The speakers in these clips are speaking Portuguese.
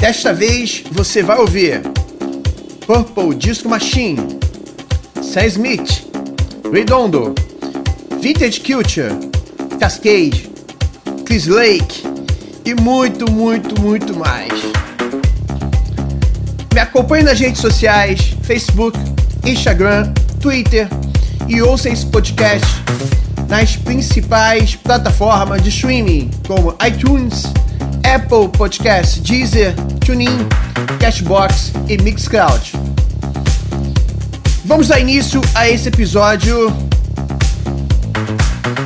Desta vez você vai ouvir Purple Disco Machine, Sam Smith, Redondo, Vintage Culture, Cascade, Chris Lake e muito, muito, muito mais. Me acompanhe nas redes sociais, Facebook, Instagram, Twitter e ouça esse podcast nas principais plataformas de streaming como iTunes, Apple Podcasts, Deezer, TuneIn, Cashbox e Mixcloud. Vamos dar início a esse episódio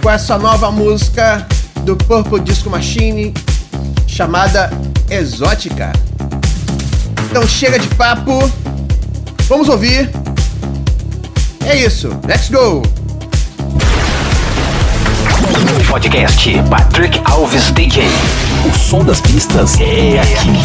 com essa nova música do Purple Disco Machine chamada Exótica. Então chega de papo, vamos ouvir. É isso, let's go! Podcast Patrick Alves DJ. O som das pistas é aqui.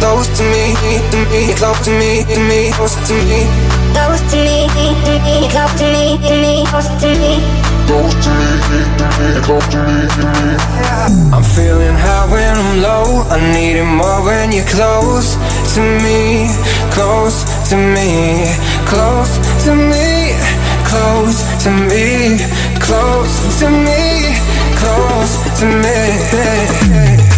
Close to me, to me, close to me. Close to me, Close to me, close to me, to me, close to me. Close to me, to me, close to me, to me. I'm feeling high when I'm low. I need it more when you're close to me, close to me, close to me, close to me, close to me, close to me. just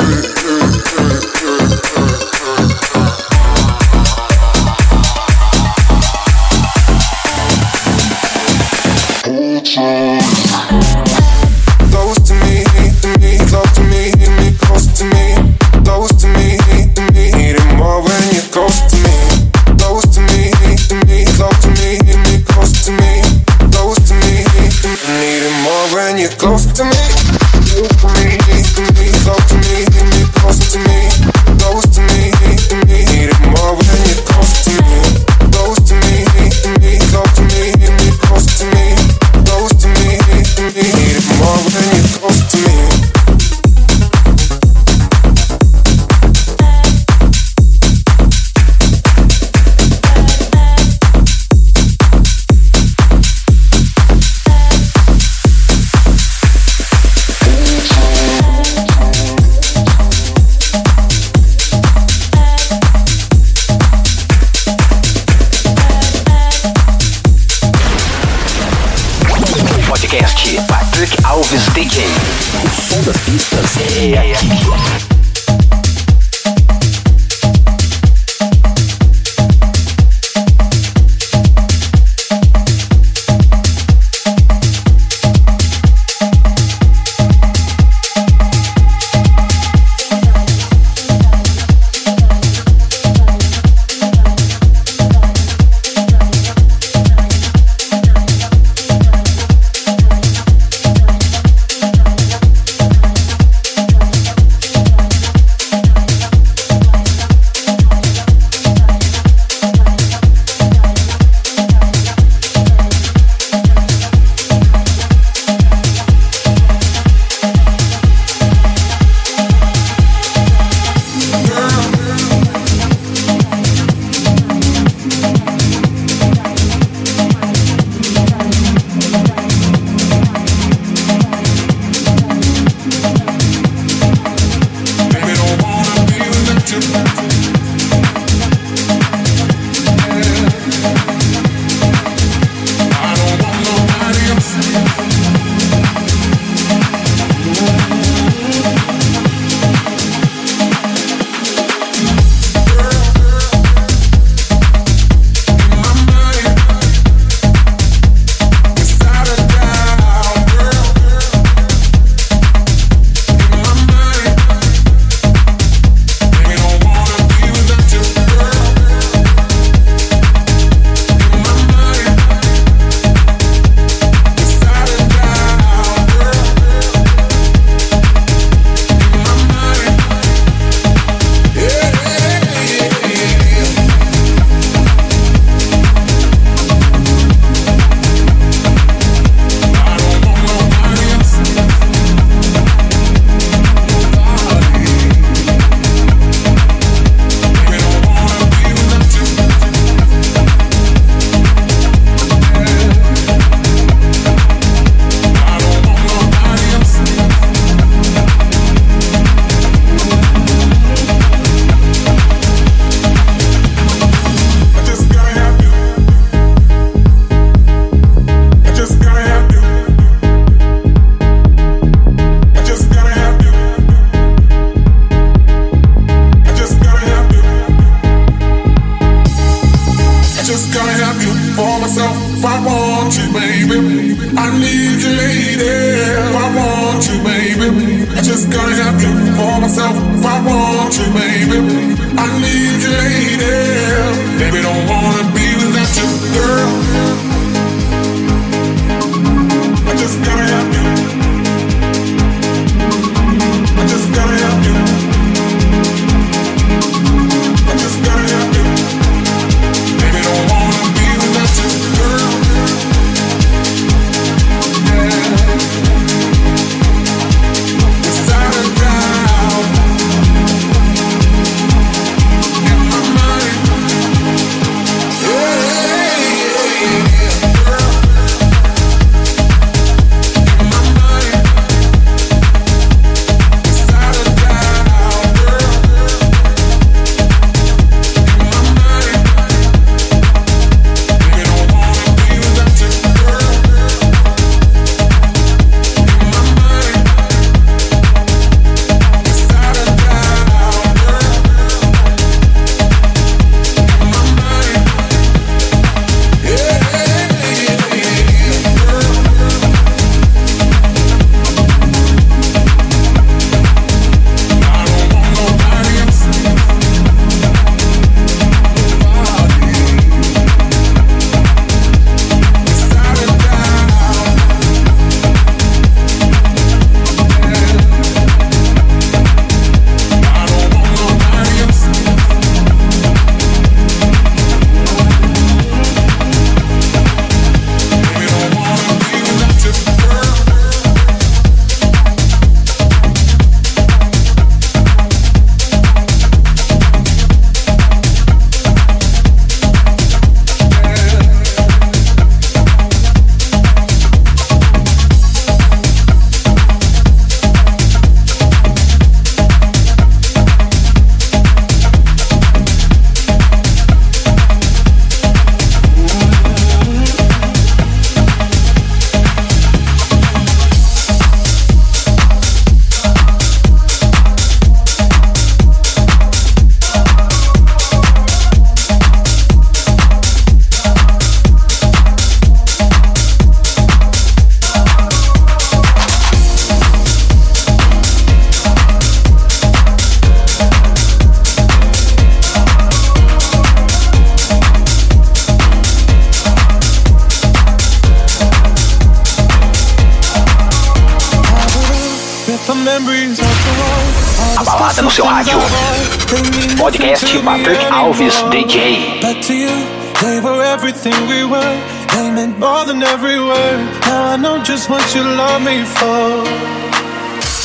Were. They meant more than every word. Now I know just what you love me for.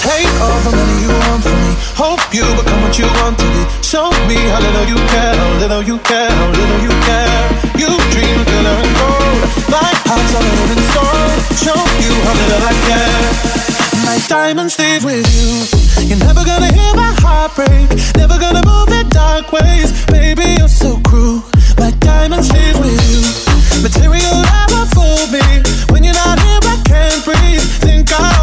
Take all the money you want from me. Hope you become what you want to be. Show me how little you care, how little you care, how little you care. You dream of glitter and gold. My heart's a living soul. Show you how little I care. My diamonds leave with you. You're never gonna hear my heart break. Never gonna move in dark ways. Baby, you're so cruel. My diamonds leave with you. Material never fooled me. When you're not here, I can't breathe. Think I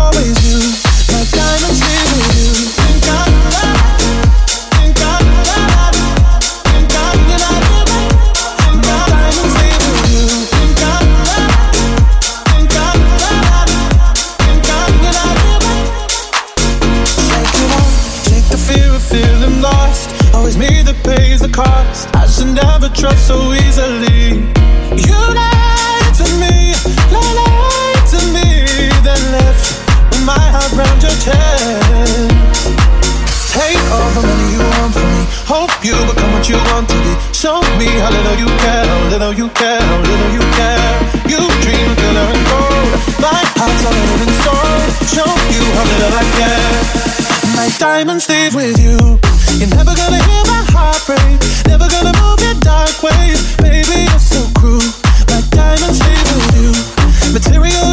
me how little you care, how little you care, how little you care. You dream of glitter and gold. My heart's a living soul. Show you how little I care. My diamonds leave with you. You're never gonna hear my heart break. Never gonna move in dark ways. Baby, you're so cruel. My diamonds leave with you. Material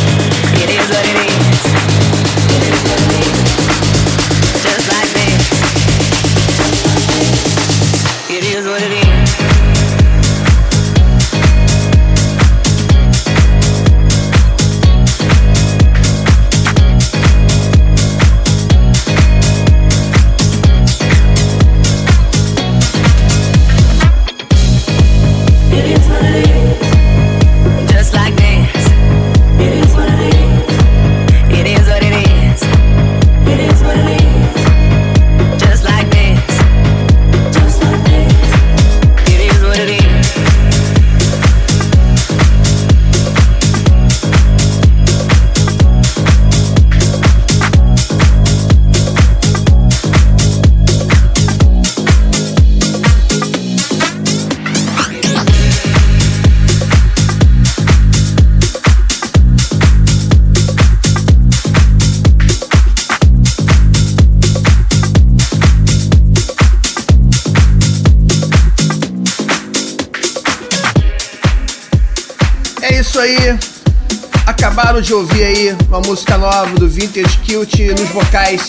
De ouvir aí uma música nova do Vintage Kilt nos vocais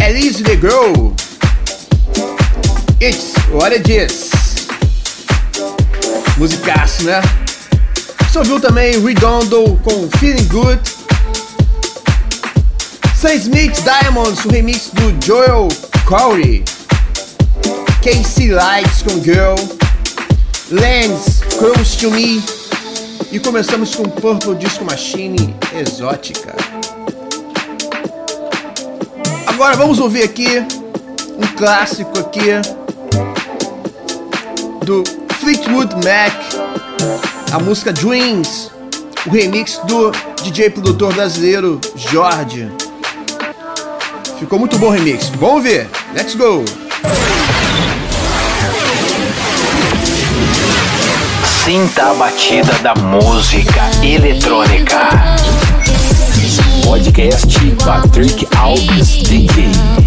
Elise the Girl. It's what it is. Musicaço, né? Você ouviu também Redondo com Feeling Good. Sam Smith Diamonds, o remix do Joel Corey. Casey Lights com Girl. Lands, Close to Me. E começamos com Purple Disco Machine Exótica. Agora vamos ouvir aqui um clássico aqui do Fleetwood Mac, a música Dreams, o remix do DJ produtor brasileiro Jorge. Ficou muito bom o remix. Vamos ver. Let's go. Sinta a batida da música eletrônica. Podcast Patrick Alves DJ.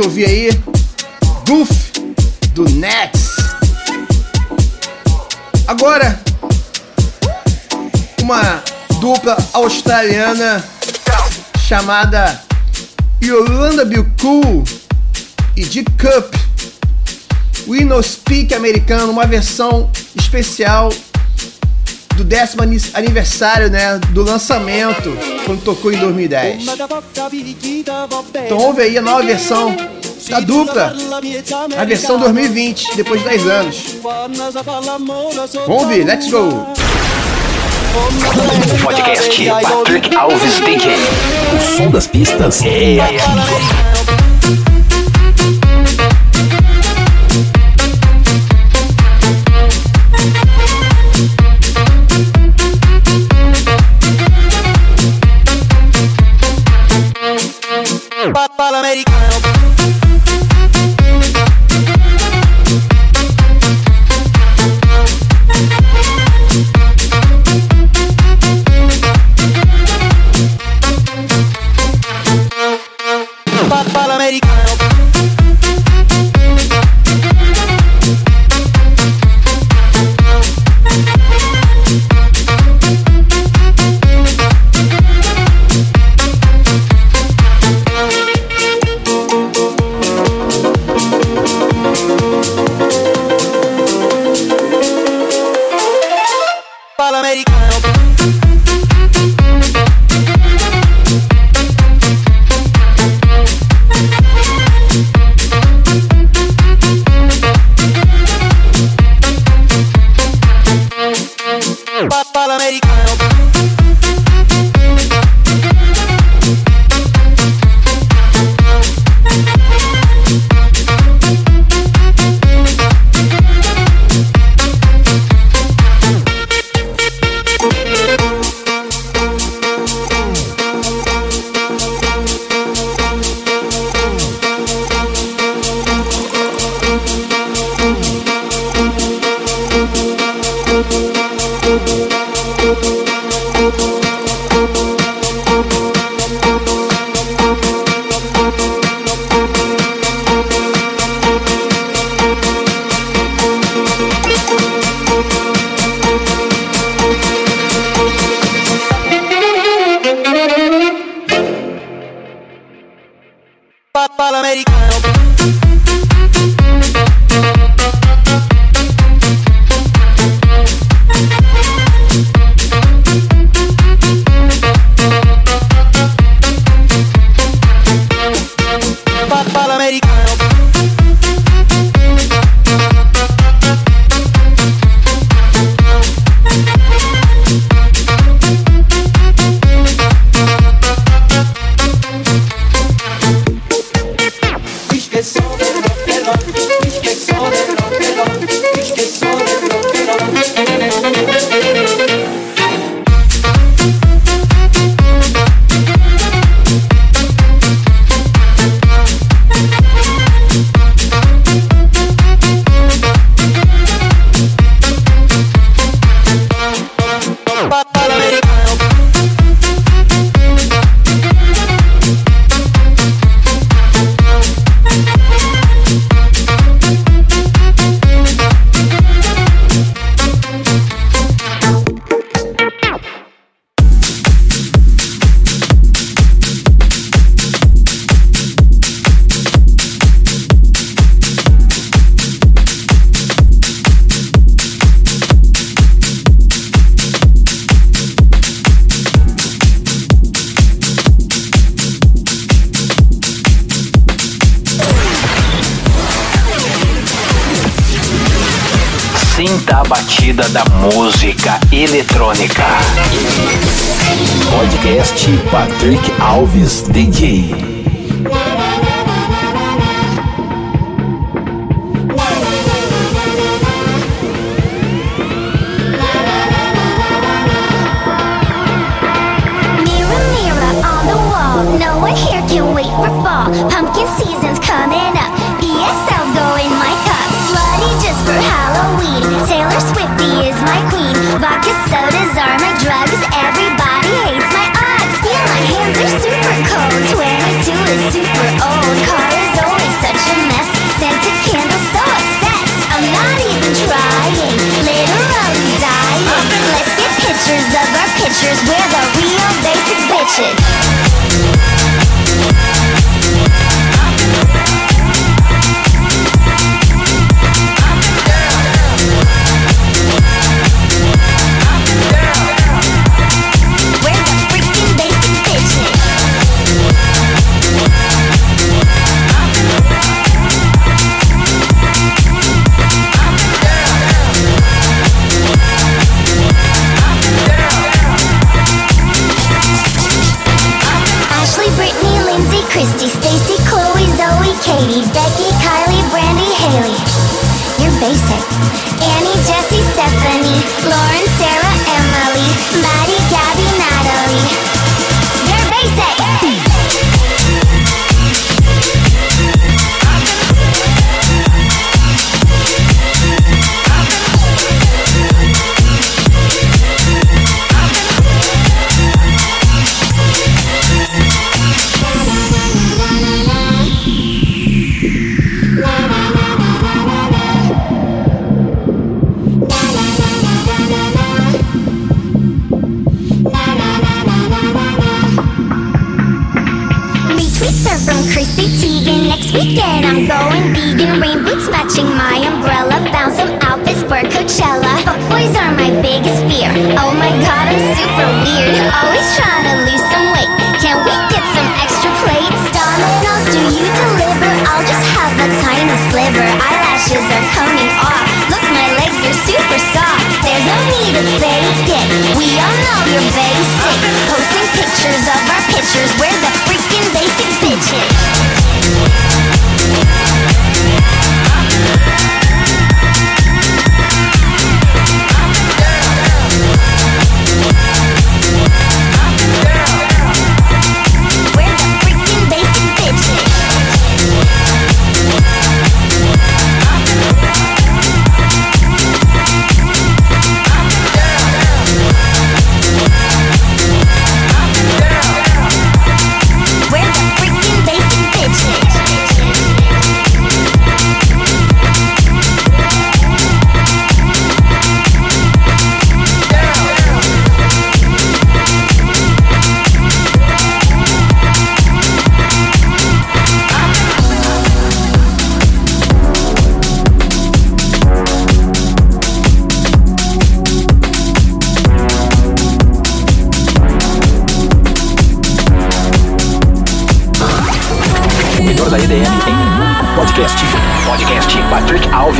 De ouvir aí Goof do Nets. Agora, uma dupla australiana chamada Yolanda Bilcool e Dick Cup. We No Speak americano, uma versão especial do décimo aniversário né, do lançamento, quando tocou em 2010. Então ouve aí a nova versão da dupla, a versão 2020, depois de 10 anos. Vamos ouvir, let's go! Podcast Patrick Alves DJ. O som das pistas é aqui. Pumpkin season's coming up. ESL's going my cup. Slutty just for Halloween. Taylor Swifty is my queen. Vodka sodas are my drugs. Everybody hates my odds. Yeah, my hands are super cold. 22 is super old. Car is always such a mess. Scented candles so upset. I'm not even trying. Literally dying. Let's get pictures of our pictures. We're the real basic bitches. Boys are my biggest fear. Oh my god, I'm super weird. Always trying to lose some weight. Can we get some extra plates? Domino's, do you deliver? I'll just have a tiny sliver. Eyelashes are coming off. Look, my legs are super soft. There's no need to fake it. We all know you're basic. Posting pictures of our pictures. We're the freaking basic bitches.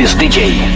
Memphis DJ.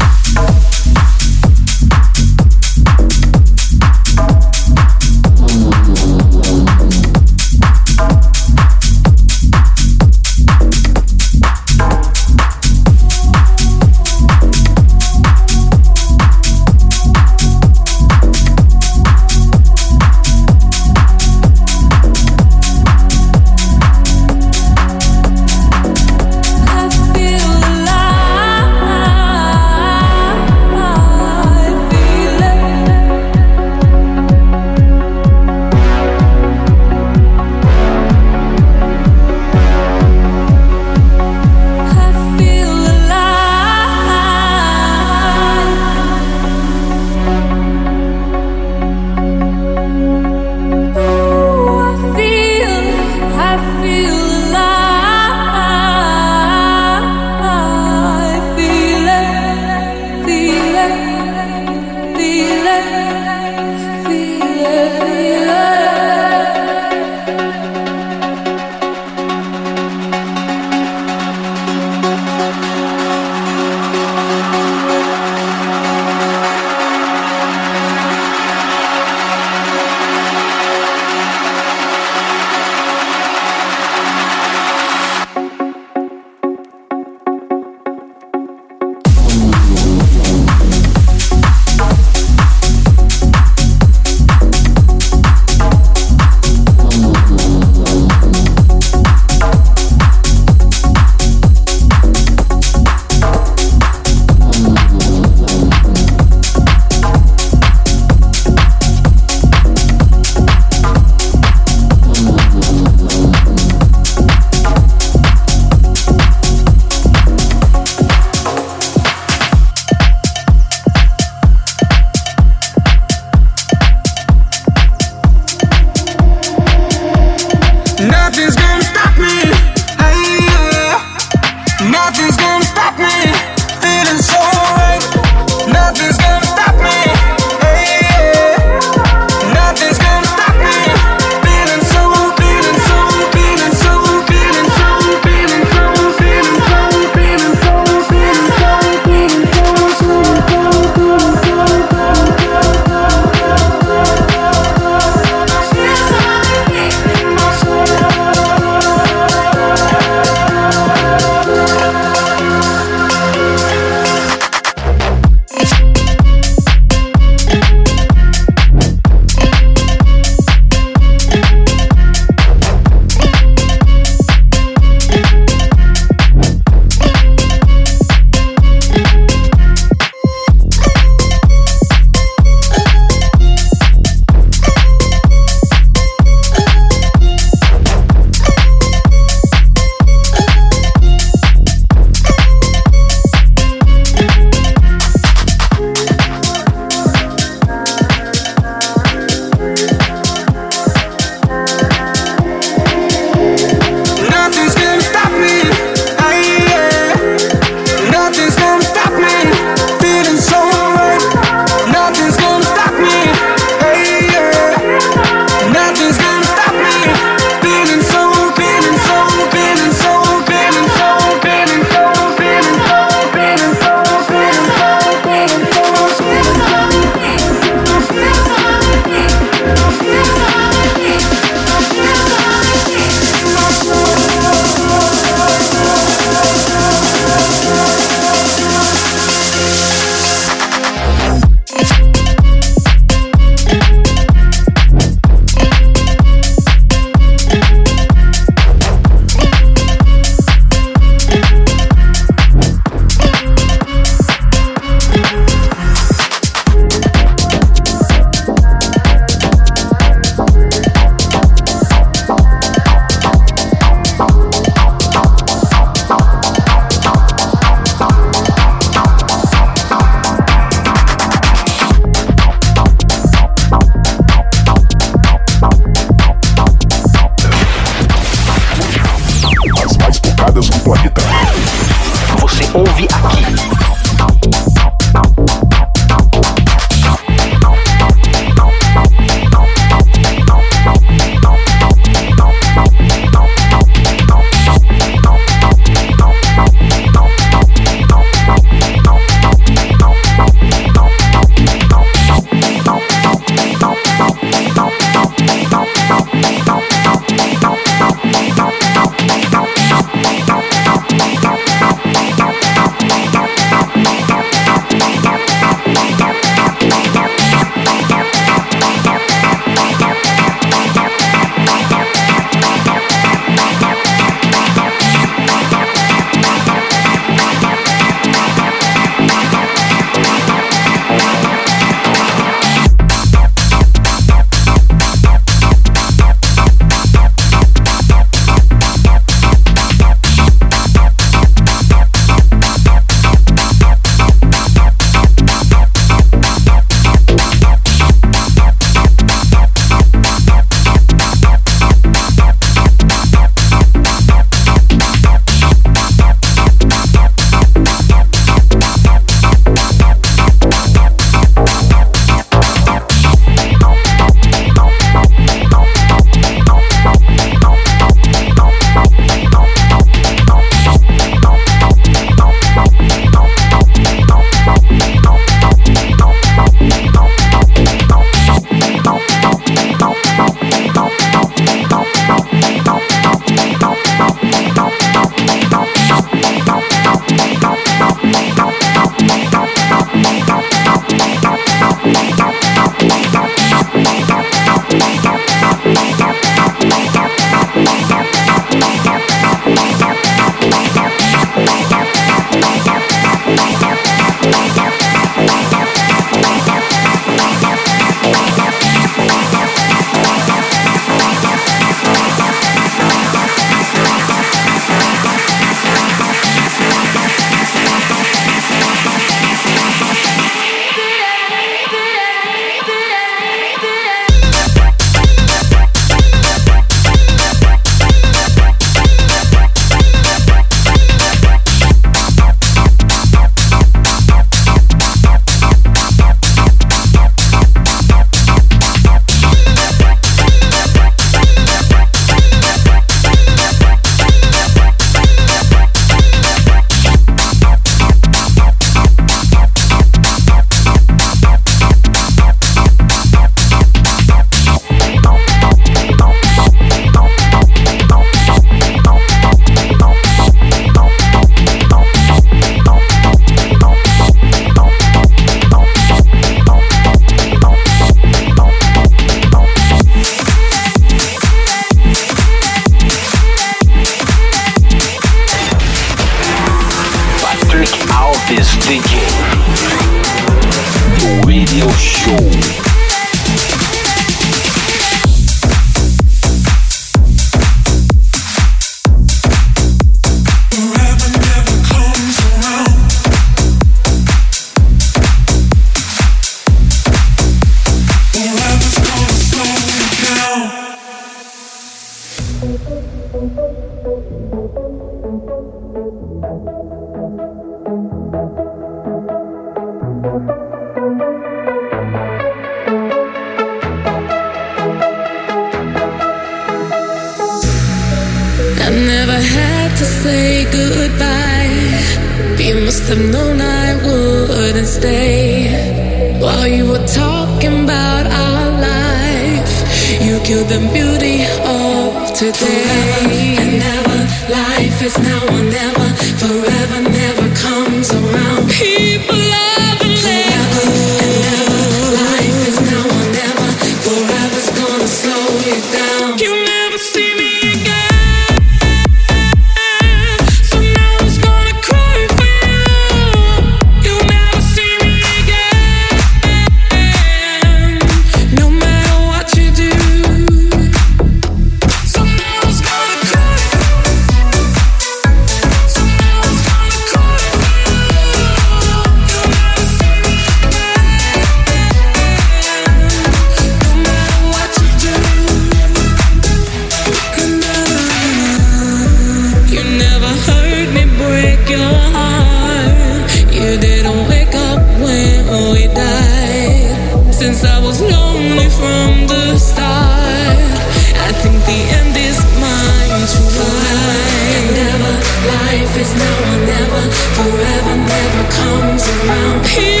forever never comes around. Here.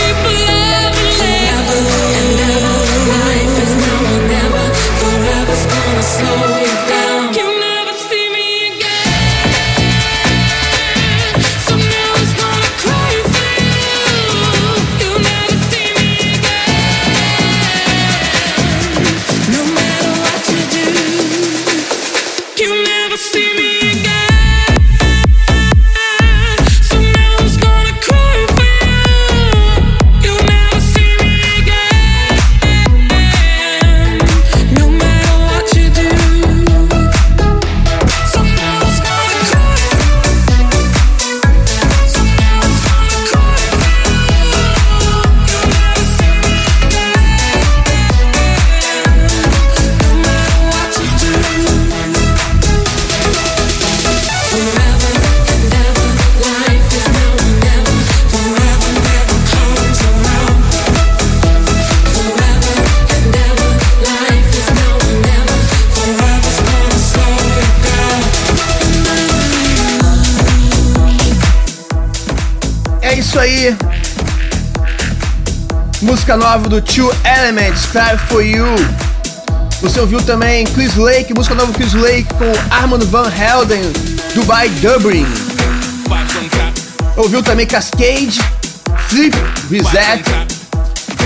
Música nova do Two Elements, Cry For You. Você ouviu também Chris Lake, música nova do Chris Lake com Armand Van Helden, Dubai Dublin. Ouviu também Cascade, Flip Reset,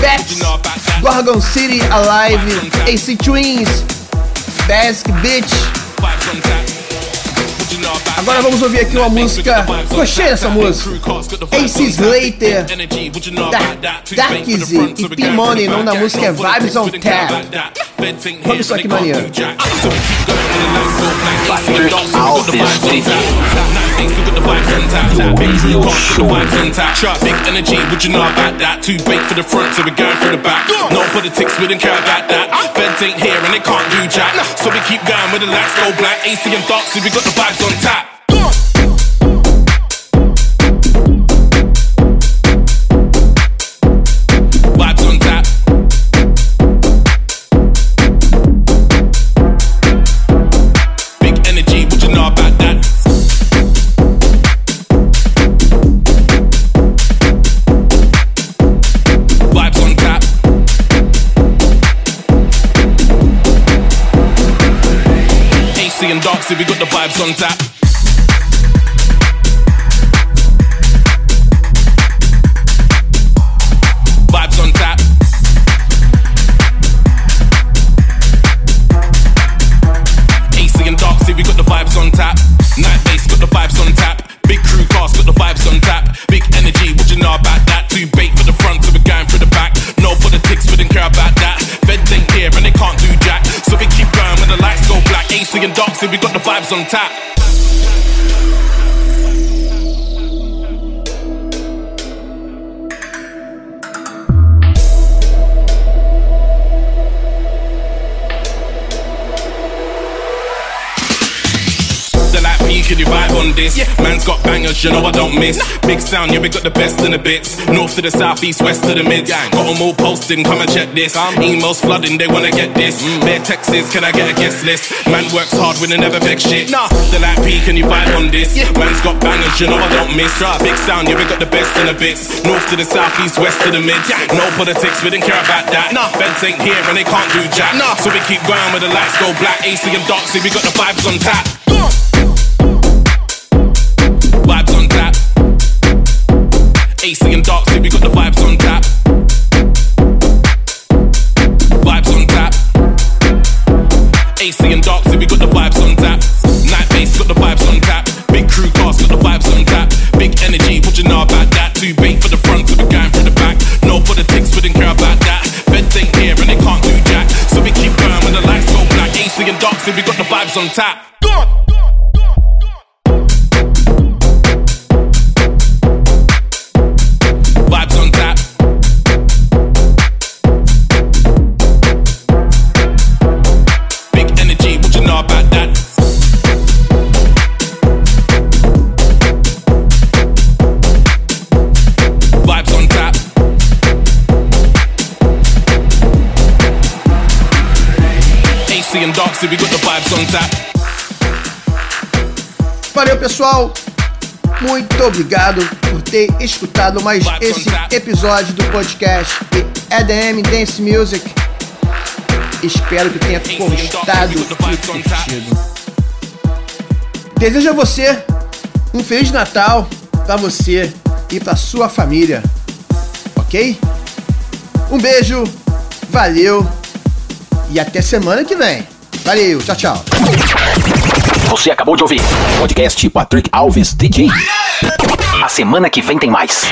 Bats, Gorgon City Alive, AC Twins, Basic Bitch. Agora vamos ouvir aqui uma música. Gostei dessa música. Ace Slater, Darkzy e P-Money. O nome da música é Vibes on Tap. Bed think here's like can't do jack. So we keep going to the night so black. Slim dogs who got the vibes on tap. Tap things who got the vibes on tap. Tap things who can't the vibes on tap. Sharp big energy, would you know about that? Too big for the front, so we're going for the back. No politics, we don't care about that. Bed ain't here and they can't do jack. So we keep going with the lights go black. AC and dark, so we got the vibes on tap. See, we got the vibes on tap. And see, we got the vibes on tap. can you on this? Yeah. Man's got bangers, you know I don't miss. Big sound, yeah, we got the best in the bits. North to the south, east, west to the mid. Got them all posting, come and check this. Emails flooding, they wanna get this. Mm. Bare texts, can I get a guest list? Man works hard, we never beg shit. Nah, the light P, can you vibe on this? Yeah. Man's got bangers, you know I don't miss. Big sound, yeah, we got the best in the bits. North to the south, east, west to the mid. No politics, we didn't care about that. Nah, feds ain't here and they can't do jack. Nah, so we keep going with the lights go black. AC and see we got the vibes on tap. AC and dark, see we got the vibes on tap. Vibes on tap. AC and dark, see we got the vibes on tap. Night bass got the vibes on tap. Big crew cast got the vibes on tap. Big energy, what you know about that? Too bait for the front, so we're going the back. No politics, we didn't care about that. Feds ain't here and they can't do jack. So we keep going when the lights go black. AC and dark, so we got the vibes on tap. Valeu, pessoal. Muito obrigado por ter escutado mais esse episódio do podcast EDM Dance Music. Espero que tenha gostado e curtido. Desejo a você um Feliz Natal para você e para sua família. Ok? Um beijo, valeu e até semana que vem. Valeu, tchau, tchau. Você acabou de ouvir podcast Patrick Alves DJ. A semana que vem tem mais.